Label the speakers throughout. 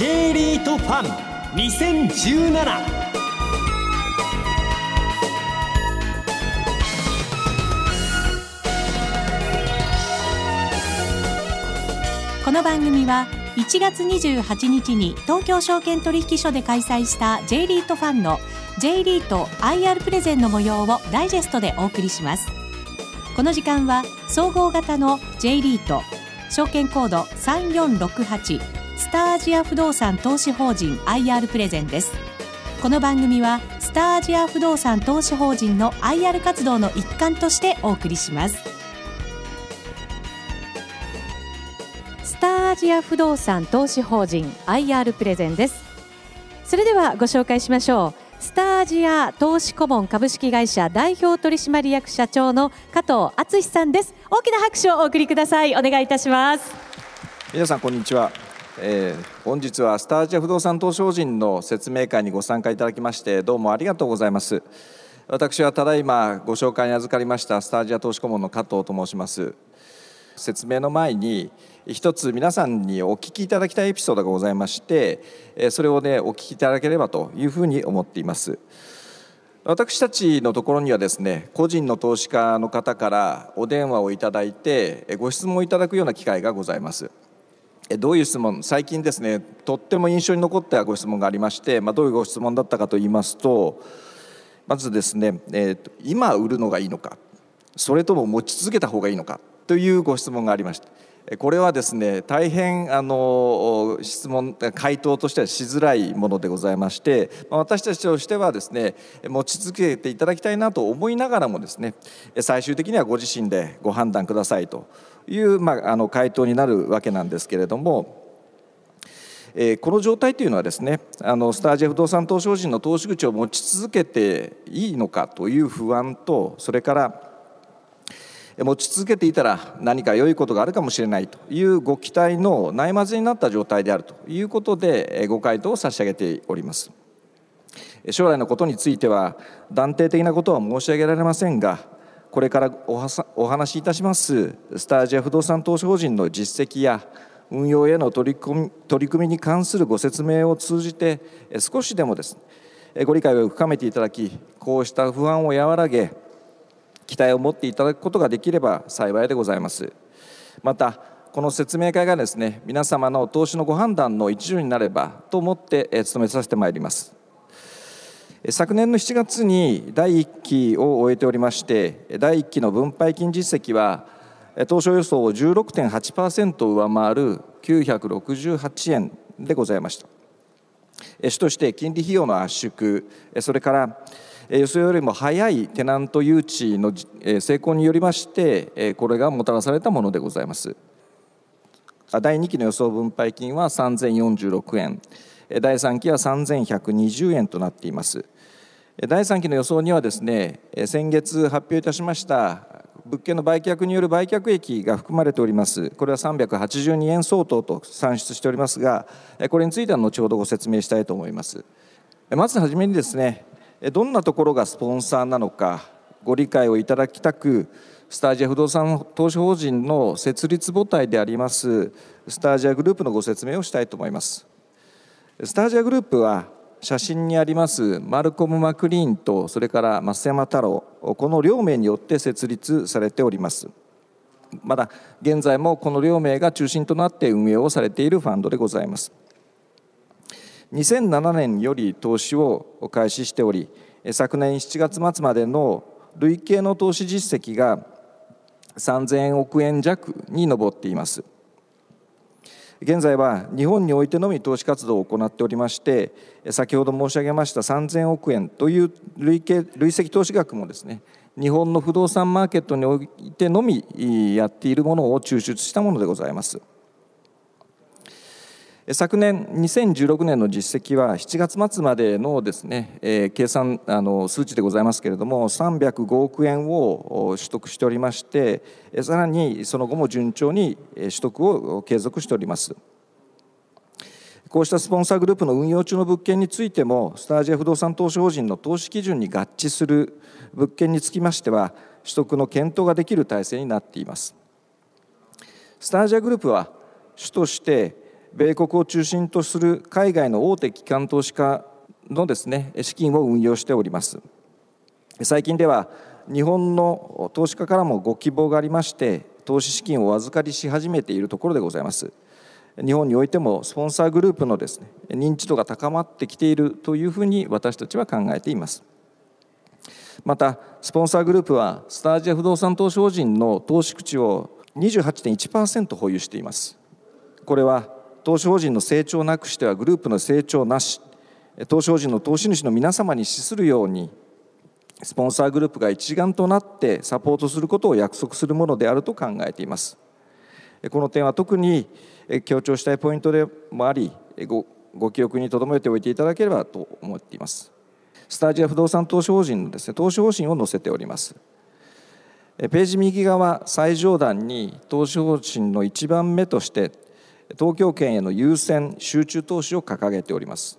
Speaker 1: J リートファン2017
Speaker 2: この番組は1月28日に東京証券取引所で開催した J リートファンの J リート IR プレゼンの模様をダイジェストでお送りします。この時間は総合型の J リート証券コード3468スターアジア不動産投資法人 IR プレゼンです。この番組はスターアジア不動産投資法人の IR 活動の一環としてお送りします。スターアジア不動産投資法人 IR プレゼンです。それではご紹介しましょう。スターアジア投資顧問株式会社代表取締役社長の加藤敦さんです。大きな拍手をお送りください。お願いいたします。
Speaker 3: 皆さんこんにちは、えー、本日はスタージア不動産投資法人の説明会にご参加いただきましてどうもありがとうございます。私はただいまご紹介に預かりましたスタージア投資顧問の加藤と申します。説明の前に一つ皆さんにお聞きいただきたいエピソードがございましてそれをねお聞きいただければというふうに思っています。私たちのところにはですね個人の投資家の方からお電話をいただいてご質問をいただくような機会がございます。どういう質問？最近ですねとっても印象に残ったご質問がありまして、まあ、どういうご質問だったかと言いますとまずですね、えー、今売るのがいいのかそれとも持ち続けた方がいいのかというご質問がありましたこれはですね大変あの質問回答としてはしづらいものでございまして私たちとしてはですね持ち続けていただきたいなと思いながらもですね最終的にはご自身でご判断くださいと。いう、まあ、あの回答になるわけなんですけれども。えこの状態というのはですねあのスタージェ不動産投資法人の投資口を持ち続けていいのかという不安とそれから持ち続けていたら何か良いことがあるかもしれないというご期待のないまぜになった状態であるということでご回答を差し上げております将来のことについては断定的なことは申し上げられませんがこれからお話しいたします。スタージア不動産投資法人の実績や運用への取り組み取り組みに関するご説明を通じて少しでもですねご理解を深めていただきこうした不安を和らげ期待を持っていただくことができれば幸いでございます。またこの説明会がですね皆様の投資のご判断の一助になればと思って務めさせてまいります。昨年の7月に第1期を終えておりまして第1期の分配金実績は当初予想を16.8%上回る968円でございました。主として金利費用の圧縮それから予想よりも早いテナント誘致の成功によりましてこれがもたらされたものでございます。第2期の予想分配金は3046円。第3期は3120円となっています。第3期の予想にはですね先月発表いたしました物件の売却による売却益が含まれております。これは382円相当と算出しておりますがこれについては後ほどご説明したいと思います。まずはじめにですねどんなところがスポンサーなのかご理解をいただきたくスタージア不動産投資法人の設立母体でありますスタージアグループのご説明をしたいと思います。スタージアグループは写真にありますマルコム・マクリーンとそれから増山太郎この両名によって設立されております。まだ現在もこの両名が中心となって運営をされているファンドでございます。2007年より投資を開始しており昨年7月末までの累計の投資実績が3000億円弱に上っています。現在は日本においてのみ投資活動を行っておりまして先ほど申し上げました3000億円という累計累積投資額もですね日本の不動産マーケットにおいてのみやっているものを抽出したものでございます。昨年2016年の実績は7月末までのですね、えー、計算あの数値でございますけれども305億円を取得しておりましてさらにその後も順調に取得を継続しております。こうしたスポンサーグループの運用中の物件についてもスタージア不動産投資法人の投資基準に合致する物件につきましては取得の検討ができる体制になっています。スタージアグループは主として米国を中心とする海外の大手機関投資家のですね資金を運用しております。最近では日本の投資家からもご希望がありまして投資資金をお預かりし始めているところでございます。日本においてもスポンサーグループのですね認知度が高まってきているというふうに私たちは考えています。またスポンサーグループはスタージア不動産投資法人の投資口を28.1%保有しています。これは投資法人の成長なくしてはグループの成長なし。投資法人の投資主の皆様に資するようにスポンサーグループが一丸となってサポートすることを約束するものであると考えています。この点は特に強調したいポイントでもありごご記憶に留めておいていただければと思っています。スタジア不動産投資法人のです、ね、投資方針を載せております。ページ右側最上段に投資方針の1番目として東京圏への優先集中投資を掲げております。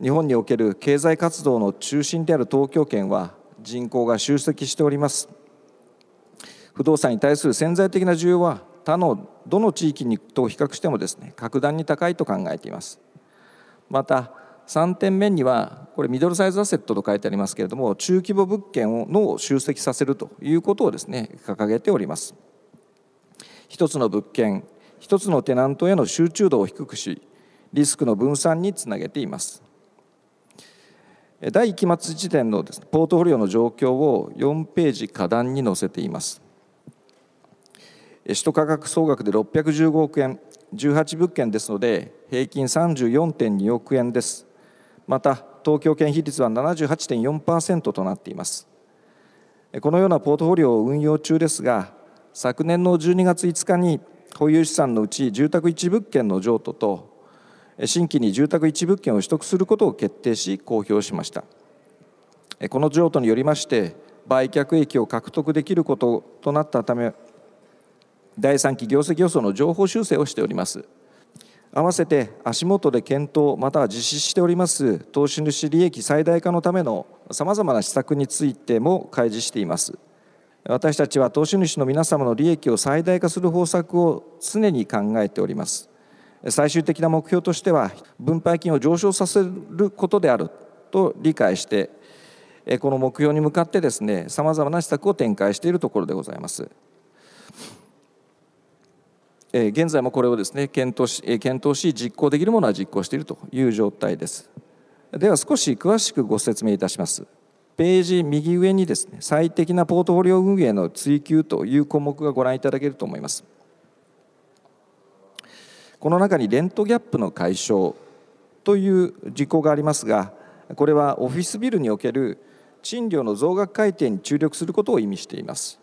Speaker 3: 日本における経済活動の中心である東京圏は人口が集積しております。不動産に対する潜在的な需要は他のどの地域にと比較してもですね格段に高いと考えています。また3点目にはこれミドルサイズアセットと書いてありますけれども中規模物件をの集積させるということをですね掲げております。一つの物件一つのテナントへの集中度を低くしリスクの分散につなげています。第1期末時点のポートフォリオの状況を4ページ下段に載せています。首都価格総額で615億円18物件ですので平均34.2億円です。また東京圏比率は78.4%となっています。このようなポートフォリオを運用中ですが昨年の12月5日に保有資産のうち住宅1物件の譲渡と新規に住宅1物件を取得することを決定し公表しました。この譲渡によりまして売却益を獲得できることとなったため第3期業績予想の情報修正をしております。合わせて足元で検討または実施しております投資主利益最大化のためのさまざまな施策についても開示しています。私たちは投資主の皆様の利益を最大化する方策を常に考えております。最終的な目標としては分配金を上昇させることであると理解してこの目標に向かってですねさまざまな施策を展開しているところでございます。現在もこれをですね検討し検討し実行できるものは実行しているという状態です。では少し詳しくご説明いたします。ページ右上にですね最適なポートフォリオ運営の追求という項目がご覧いただけると思います。この中にレントギャップの解消という事項がありますがこれはオフィスビルにおける賃料の増額改定に注力することを意味しています。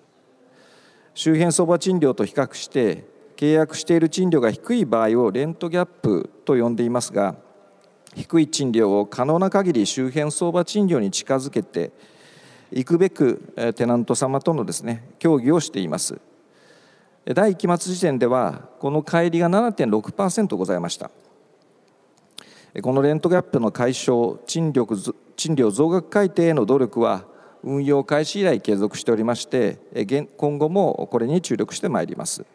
Speaker 3: 周辺相場賃料と比較して契約している賃料が低い場合をレントギャップと呼んでいますが低い賃料を可能な限り周辺相場賃料に近づけていくべくテナント様とのですね協議をしています。第1期末時点ではこの乖離が7.6%ございました。このレントギャップの解消賃料賃料増額改定への努力は運用開始以来継続しておりまして今後もこれに注力してまいります。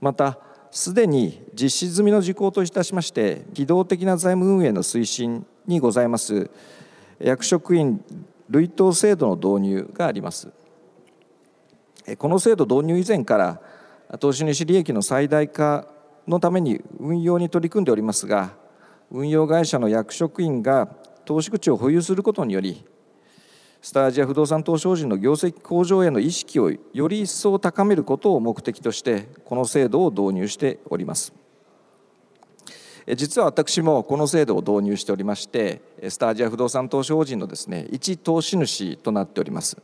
Speaker 3: またすでに実施済みの事項といたしまして機動的な財務運営の推進にございます役職員類当制度の導入があります。この制度導入以前から投資主利益の最大化のために運用に取り組んでおりますが運用会社の役職員が投資口を保有することによりスタージア不動産投資法人の業績向上への意識をより一層高めることを目的としてこの制度を導入しております。実は私もこの制度を導入しておりましてスタージア不動産投資法人のですね一投資主となっております。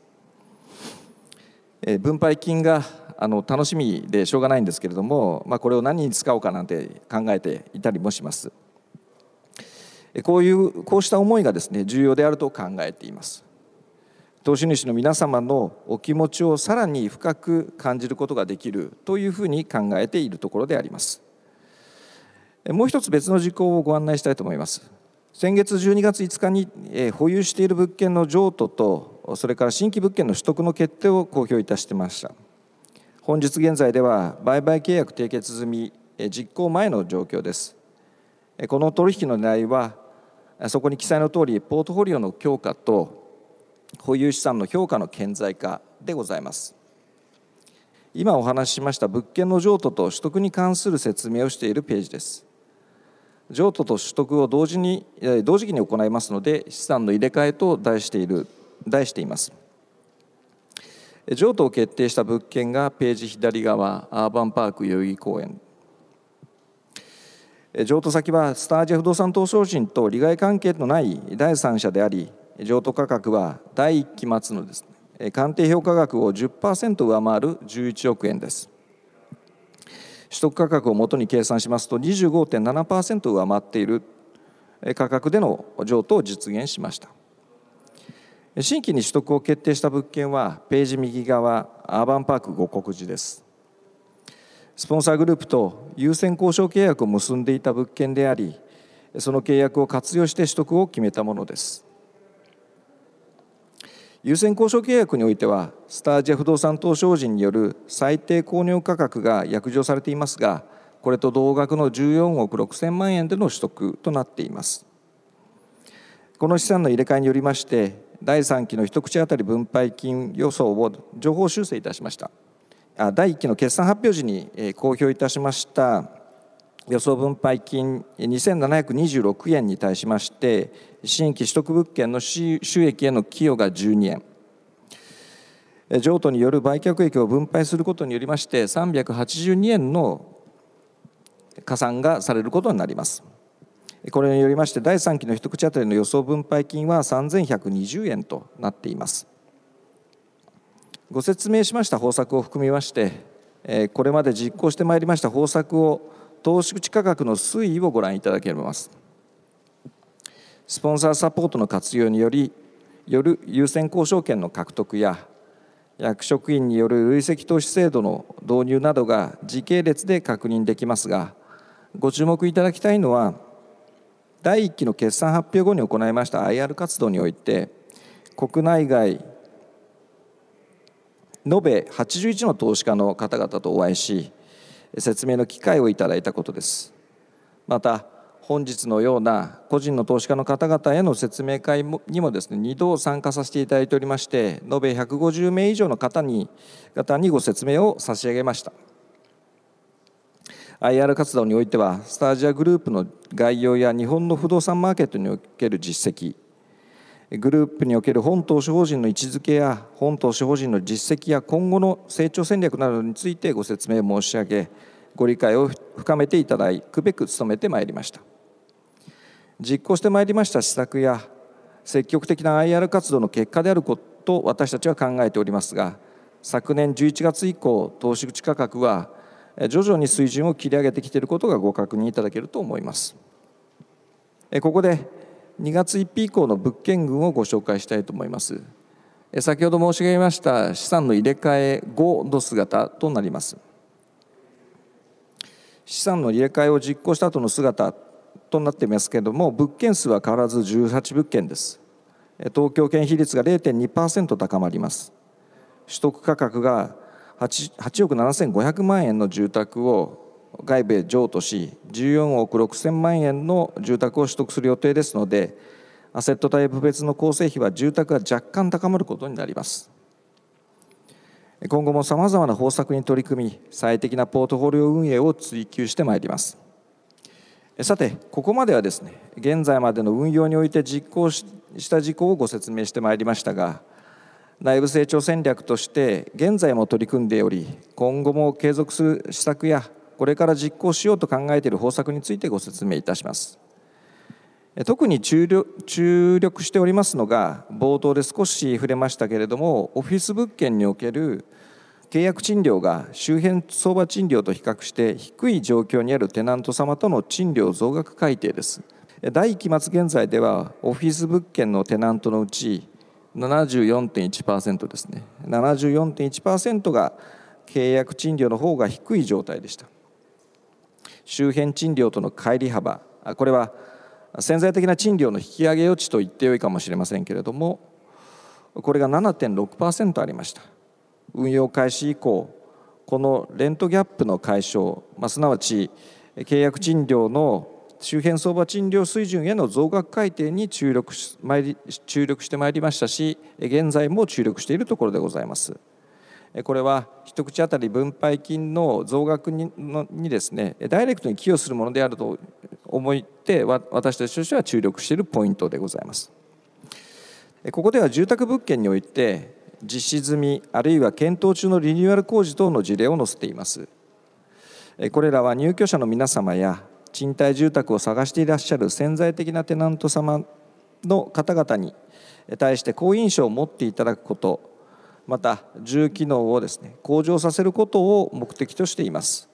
Speaker 3: 分配金があの楽しみでしょうがないんですけれども、まあ、これを何に使おうかなんて考えていたりもします。こういうこうした思いがですね重要であると考えています。投資主の皆様のお気持ちをさらに深く感じることができるというふうに考えているところであります。もう一つ別の事項をご案内したいと思います。先月12月5日に保有している物件の譲渡とそれから新規物件の取得の決定を公表いたしてました。本日現在では売買契約締結済み実行前の状況です。この取引の狙いはそこに記載の通りポートフォリオの強化と保有資産の評価の顕在化でございます。今お話ししました物件の譲渡と取得に関する説明をしているページです。譲渡と取得を同時に同時期に行いますので資産の入れ替えと題している題しています。譲渡を決定した物件がページ左側アーバンパーク代々木公園。譲渡先はスタージア不動産投資法人と利害関係のない第三者であり譲渡価格は第1期末のです、ね、鑑定評価額を10%上回る11億円です。取得価格をもとに計算しますと25.7%上回っている価格での譲渡を実現しました。新規に取得を決定した物件はページ右側アーバンパーク五国寺です。スポンサーグループと優先交渉契約を結んでいた物件でありその契約を活用して取得を決めたものです。優先交渉契約においてはスタージア不動産投資法人による最低購入価格が約定されていますがこれと同額の14億6000万円での取得となっています。この資産の入れ替えによりまして第3期の一口当たり分配金予想を情報修正いたしました。第1期の決算発表時に公表いたしました予想分配金2726円に対しまして新規取得物件の収益への寄与が12円。譲渡による売却益を分配することによりまして382円の加算がされることになります。これによりまして第3期の一口当たりの予想分配金は3120円となっています。ご説明しました方策を含みましてこれまで実行してまいりました方策を投資口価格の推移をご覧いただけます。スポンサーサポートの活用によりよる優先交渉権の獲得や役職員による累積投資制度の導入などが時系列で確認できますがご注目いただきたいのは第1期の決算発表後に行いました IR 活動において国内外延べ81の投資家の方々とお会いし説明の機会をいただいたことです。また本日のような個人の投資家の方々への説明会にもですね2度参加させていただいておりまして延べ150名以上の方に方にご説明を差し上げました。IR 活動においてはスタジアグループの概要や日本の不動産マーケットにおける実績グループにおける本投資法人の位置づけや本投資法人の実績や今後の成長戦略などについてご説明申し上げご理解を深めていただくべく努めてまいりました。実行してまいりました施策や積極的な IR 活動の結果であることを私たちは考えておりますが昨年11月以降投資口価格は徐々に水準を切り上げてきていることがご確認いただけると思います。ここで2月1日以降の物件群をご紹介したいと思います。先ほど申し上げました資産の入れ替え後の姿となります。資産の入れ替えを実行した後の姿となっていますけれども物件数は変わらず18物件です。東京圏比率が0.2%高まります。取得価格が 8, 8億7500万円の住宅を外部へ譲渡し14億6000万円の住宅を取得する予定ですのでアセットタイプ別の構成比は住宅が若干高まることになります。今後もさまざまな方策に取り組み最適なポートフォリオ運営を追求してまいります。さてここまではですね現在までの運用において実行した事項をご説明してまいりましたが内部成長戦略として現在も取り組んでおり今後も継続する施策やこれから実行しようと考えている方策についてご説明いたします。特に注力しておりますのが冒頭で少し触れましたけれどもオフィス物件における契約賃料が周辺相場賃料と比較して低い状況にあるテナント様との賃料増額改定です。第1期末現在ではオフィス物件のテナントのうち74.1%ですね。74.1%が契約賃料の方が低い状態でした。周辺賃料との乖離幅これは潜在的な賃料の引き上げ余地と言ってよいかもしれませんけれどもこれが7.6%ありました運用開始以降このレントギャップの解消、まあ、すなわち契約賃料の周辺相場賃料水準への増額改定に注力し注力してまいりましたし現在も注力しているところでございます。これは一口当たり分配金の増額ににですねダイレクトに寄与するものであると思って私たちとしては注力しているポイントでございます。ここでは住宅物件において実施済みあるいは検討中のリニューアル工事等の事例を載せています。これらは入居者の皆様や賃貸住宅を探していらっしゃる潜在的なテナント様の方々に対して好印象を持っていただくことまた重機能をですね向上させることを目的としています。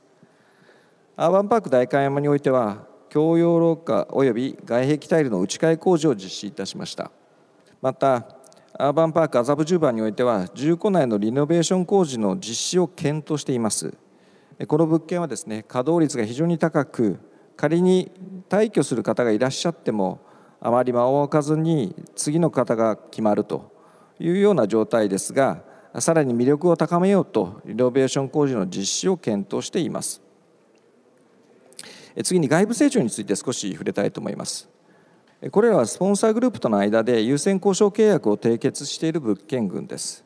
Speaker 3: アーバンパーク代官山においては共用廊下及び外壁タイルの打ち替え工事を実施いたしました。またアーバンパーク麻布十番においては住戸内のリノベーション工事の実施を検討しています。この物件はですね稼働率が非常に高く仮に退去する方がいらっしゃってもあまり間を置かずに次の方が決まると。いうような状態ですがさらに魅力を高めようとリノベーション工事の実施を検討しています。次に外部成長について少し触れたいと思います。これらはスポンサーグループとの間で優先交渉契約を締結している物件群です。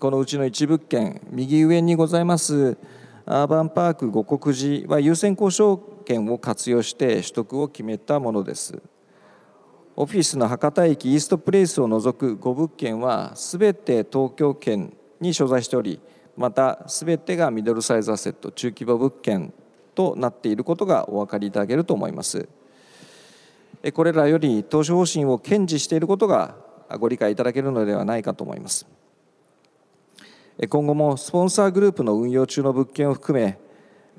Speaker 3: このうちの一物件右上にございますアーバンパーク五国寺は優先交渉権を活用して取得を決めたものです。オフィスの博多駅イーストプレイスを除く5物件はす。べて東京圏に所在しておりまたすべてがミドルサイズアセット中規模物件となっていることがお分かりいただけると思います。これらより投資方針を堅持していることがご理解いただけるのではないかと思います。今後もスポンサーグループの運用中の物件を含め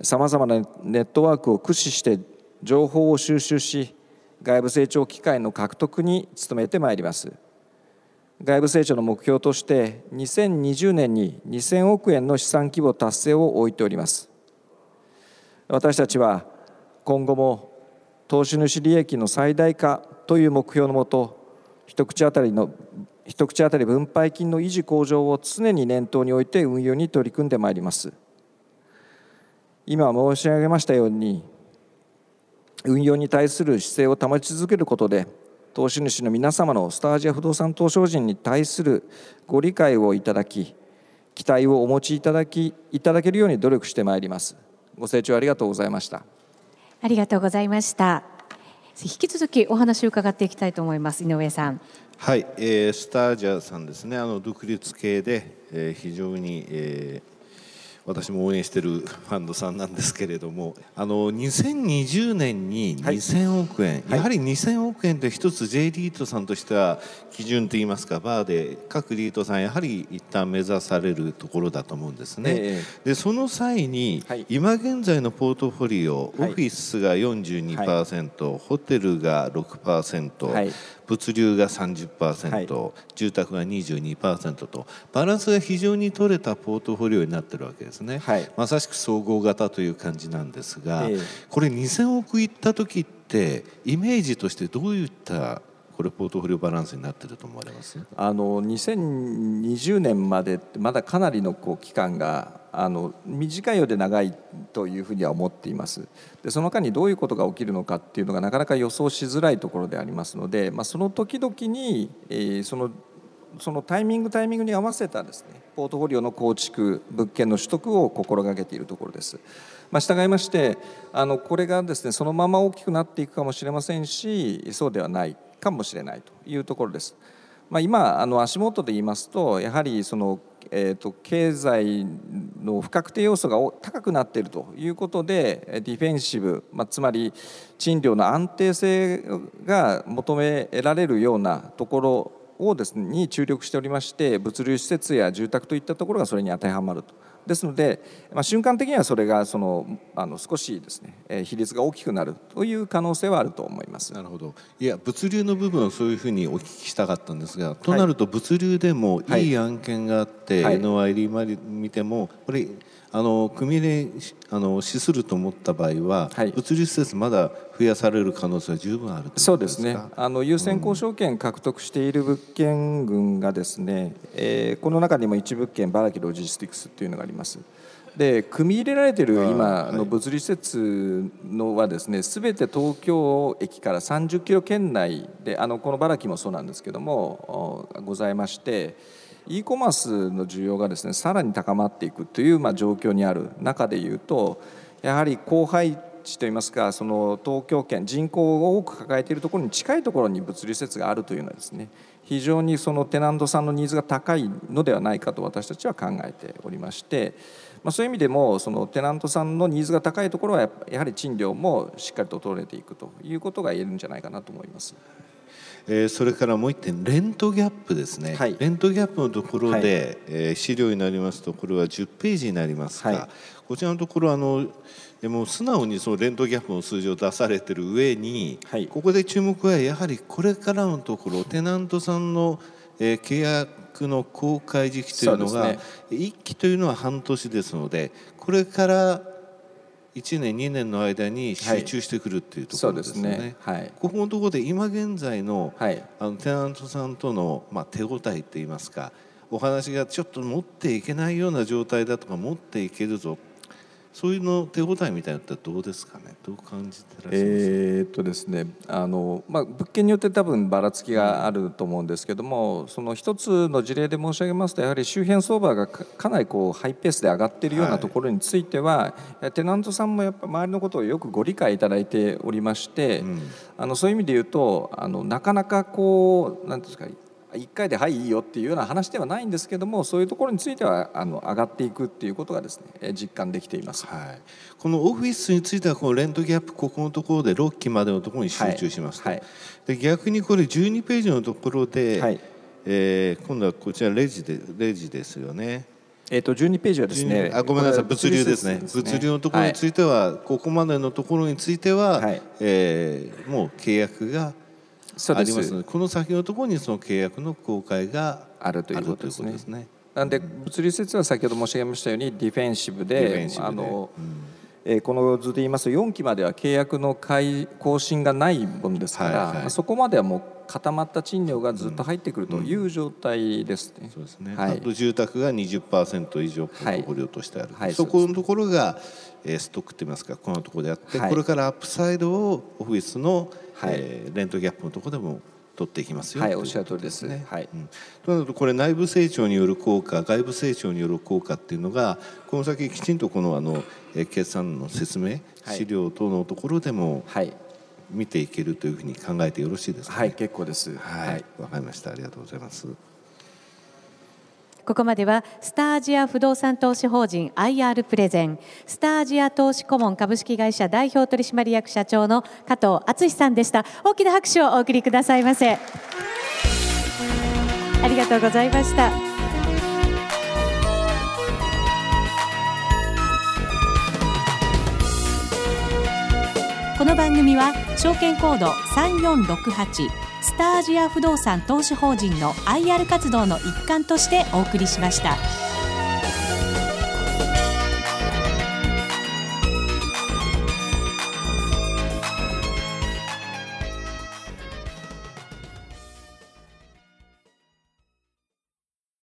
Speaker 3: さまざまなネットワークを駆使して情報を収集し外部成長機会の獲得に努めてまいります。外部成長の目標として2020年に2000億円の資産規模達成を置いております。私たちは今後も投資主利益の最大化という目標のもと一口当たりの一口当たり分配金の維持向上を常に念頭に置いて運用に取り組んでまいります。今申し上げましたように運用に対する姿勢を保ち続けることで投資主の皆様のスターアジア不動産投資人に対するご理解をいただき期待をお持ちいただきいただけるように努力してまいります。ご清聴ありがとうございました。
Speaker 2: ありがとうございました。引き続きお話を伺っていきたいと思います。井上さん。
Speaker 4: はい、えー、スタージャさんですね。あの独立系で、えー、非常に、えー私も応援しているファンドさんなんですけれどもあの2020年に2000億円、はい、やはり2000億円って一つ J リートさんとしては基準といいますかバーで各リートさんやはり一旦目指されるところだと思うんですね。えー、でその際に、はい、今現在のポートフォリオ、オフィスが42%、はい、ホテルが6%、はい、物流が30%、はい、住宅が22%とバランスが非常に取れたポートフォリオになってるわけですね、はい、まさしく総合型という感じなんですが、えー、これ2000億いった時ってイメージとしてどういったこれポートフォリオバランスになってると思われます？
Speaker 3: あの2020年までまだかなりのこう期間があの短いようで長いというふうには思っていますでその間にどういうことが起きるのかっていうのがなかなか予想しづらいところでありますので、まあ、その時々に、えー、そのそのタイミングタイミングに合わせたですねポートフォリオの構築物件の取得を心がけているところです。まあ、従いましてあのこれがですねそのまま大きくなっていくかもしれませんしそうではないかもしれないというところです。まあ、今あの足元で言いますとやはりその、えーと、経済の不確定要素が高くなっているということでディフェンシブ、まあ、つまり賃料の安定性が求められるようなところをです、ね、に注力しておりまして物流施設や住宅といったところがそれに当てはまると。ですので、まあ、瞬間的にはそれがそのあの少しですね、えー、比率が大きくなるという可能性はあると思います。
Speaker 4: なるほど。いや物流の部分はそういうふうにお聞きしたかったんですが、となると物流でもいい案件があって、はい、NOI 利回り見てもこれあの組入れあの資すると思った場合は、はい、物流施設まだ増やされる可能性は十分ある
Speaker 3: そうですね。あの優先交渉権獲得している物件群がですね、うん、えー、この中にも一物件バラキロジスティクスというのがあります。で組み入れられている今
Speaker 4: はい。
Speaker 3: の物理施設のはですね全て東京駅から30キロ圏内であのこの茨城もそうなんですけどもおございまして e コマースの需要がですねさらに高まっていくというまあ状況にある中でいうとやはり荒廃地といいますかその東京圏人口を多く抱えているところに近いところに物理施設があるというのはですね非常にそのテナントさんのニーズが高いのではないかと私たちは考えておりまして、まあ、そういう意味でもそのテナントさんのニーズが高いところはやはり賃料もしっかりと取れていくということが言えるんじゃないかなと思います。
Speaker 4: えーそれからもう一点レントギャップですね、
Speaker 3: はい。
Speaker 4: レントギャップのところで、
Speaker 3: はい。
Speaker 4: えー資料になりますとこれは10ページになりますが、
Speaker 3: はい。
Speaker 4: こちらのところあのでも素直にそのレントギャップの数字を出されてる上に、
Speaker 3: はい。
Speaker 4: ここで注目はやはりこれからのところテナントさんの、えー契約の公開時期というのが
Speaker 3: そうです
Speaker 4: 1期というのは半年ですのでこれから1年2年の間に集中してくるっていうところですよね。
Speaker 3: そうですね。はい。
Speaker 4: ここのところで今現在の,、
Speaker 3: はい。
Speaker 4: あのテナントさんとの、まあ、手応えっていいますかお話がちょっと持っていけないような状態だとか持っていけるぞそういうの手応えみたいなのってどうですかね？どう感じてらっしゃいます、
Speaker 3: えーっとですねあの、まあ、物件によって多分ばらつきがあると思うんですけどもその一つの事例で申し上げますとやはり周辺相場がかかなりこうハイペースで上がっているよう
Speaker 4: は
Speaker 3: ない。ところについては、テナントさんもやっぱ周りのことをよくご理解いただいておりまして、
Speaker 4: ん。
Speaker 3: あのそういう意味で言うとあのなかなかこうなんていうんですか1回で「はいいいよ」っていうような話ではないんですけどもそういうところについてはあの上がっていくっていうことがですねえ実感できています。
Speaker 4: はい、このオフィスについてはこのレントギャップここのところで6期までのところに集中しますと、
Speaker 3: はい。はい
Speaker 4: で逆にこれ12ページのところで、
Speaker 3: はい。
Speaker 4: えー今度はこちらレジでレジですよね。
Speaker 3: えー、と12ページはですね
Speaker 4: あごめんなさい物流ですね。
Speaker 3: 物流
Speaker 4: 物流のところについては、ここまでのところについては、
Speaker 3: はい。
Speaker 4: えーもう契約があります。のでこの先のところにその契約の公開が
Speaker 3: あるということですね。
Speaker 4: すね。
Speaker 3: なんで物流施設は先ほど申し上げましたようにディフェンシブでえーこの図で言いますと4期までは契約の開更新がないものですから、
Speaker 4: はいはい。
Speaker 3: まあそこまではもう固まった賃料がずっと入ってくるという状態ですね。
Speaker 4: そうですね、
Speaker 3: はい。
Speaker 4: あと住宅が20%以上ポートフォリオとしてある、
Speaker 3: はい。
Speaker 4: そこのところが、えーストックといいますかこのところであって、
Speaker 3: はい。
Speaker 4: これからアップサイドをオフィスの、
Speaker 3: はい。
Speaker 4: えーレントギャップのところでも取っていきますよ。
Speaker 3: はいおっしゃる通りです。
Speaker 4: ね。
Speaker 3: はい。
Speaker 4: うん。となるとこれ内部成長による効果外部成長による効果っていうのがこの先きちんとこのあのえー決算の説明、
Speaker 3: はい。
Speaker 4: 資料等のところでも
Speaker 3: はい、
Speaker 4: 見ていけるというふうに考えてよろしいですか、ね、
Speaker 3: はい、結構です。
Speaker 4: はい、わ、かりました。ありがとうございます。
Speaker 2: ここまではスタージア不動産投資法人 IR プレゼン。スタージア投資顧問株式会社代表取締役社長の加藤敦さんでした。大きな拍手をお送りくださいませ。ありがとうございました。この番組は証券コード3468スタージア不動産投資法人の IR 活動の一環としてお送りしました。